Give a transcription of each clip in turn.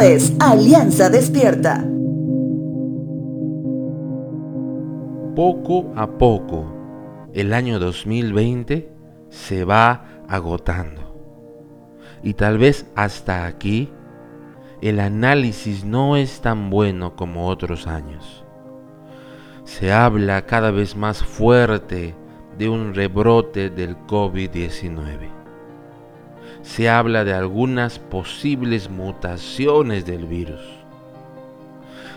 Es Alianza Despierta. Poco a poco, el año 2020 se va agotando. Y tal vez hasta aquí el análisis no es tan bueno como otros años. Se habla cada vez más fuerte de un rebrote del COVID-19. Se habla de algunas posibles mutaciones del virus.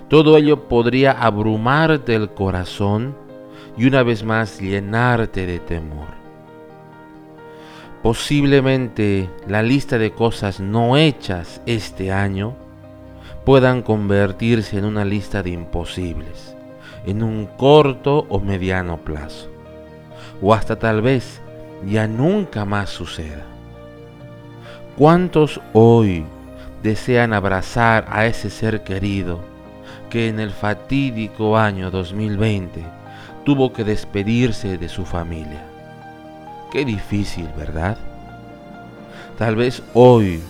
Todo ello podría abrumarte el corazón y una vez más llenarte de temor. Posiblemente la lista de cosas no hechas este año puedan convertirse en una lista de imposibles, en un corto o mediano plazo o hasta tal vez ya nunca más suceda. ¿Cuántos hoy desean abrazar a ese ser querido que en el fatídico año 2020 tuvo que despedirse de su familia? Qué difícil, ¿verdad? Tal vez hoy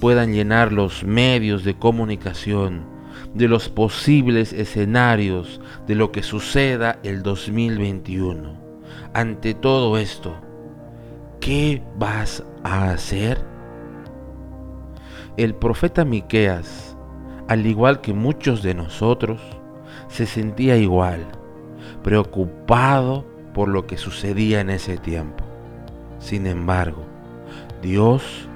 puedan llenar los medios de comunicación de los posibles escenarios de lo que suceda el 2021 ante todo esto, ¿qué vas a hacer? El profeta Miqueas, al igual que muchos de nosotros, se sentía igual, preocupado por lo que sucedía en ese tiempo. Sin embargo, Dios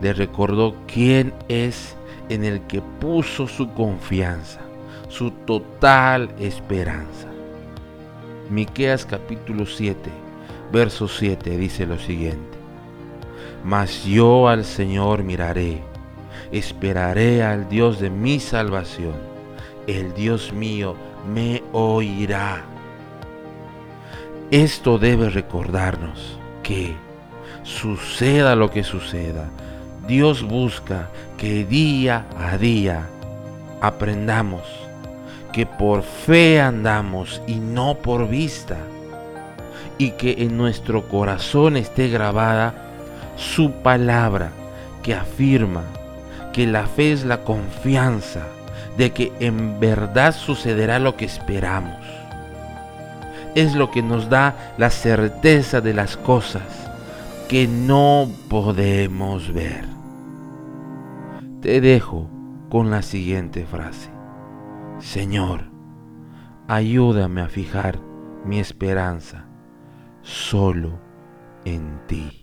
le recordó quién es en el que puso su confianza, su total esperanza. Miqueas capítulo 7, verso 7 dice lo siguiente: Mas yo al Señor miraré, esperaré al Dios de mi salvación. El Dios mío me oirá. Esto debe recordarnos que suceda lo que suceda, Dios busca que día a día aprendamos que por fe andamos y no por vista, y que en nuestro corazón esté grabada su palabra que afirma que la fe es la confianza de que en verdad sucederá lo que esperamos. Es lo que nos da la certeza de las cosas que no podemos ver. Te dejo con la siguiente frase. Señor, ayúdame a fijar mi esperanza solo en ti.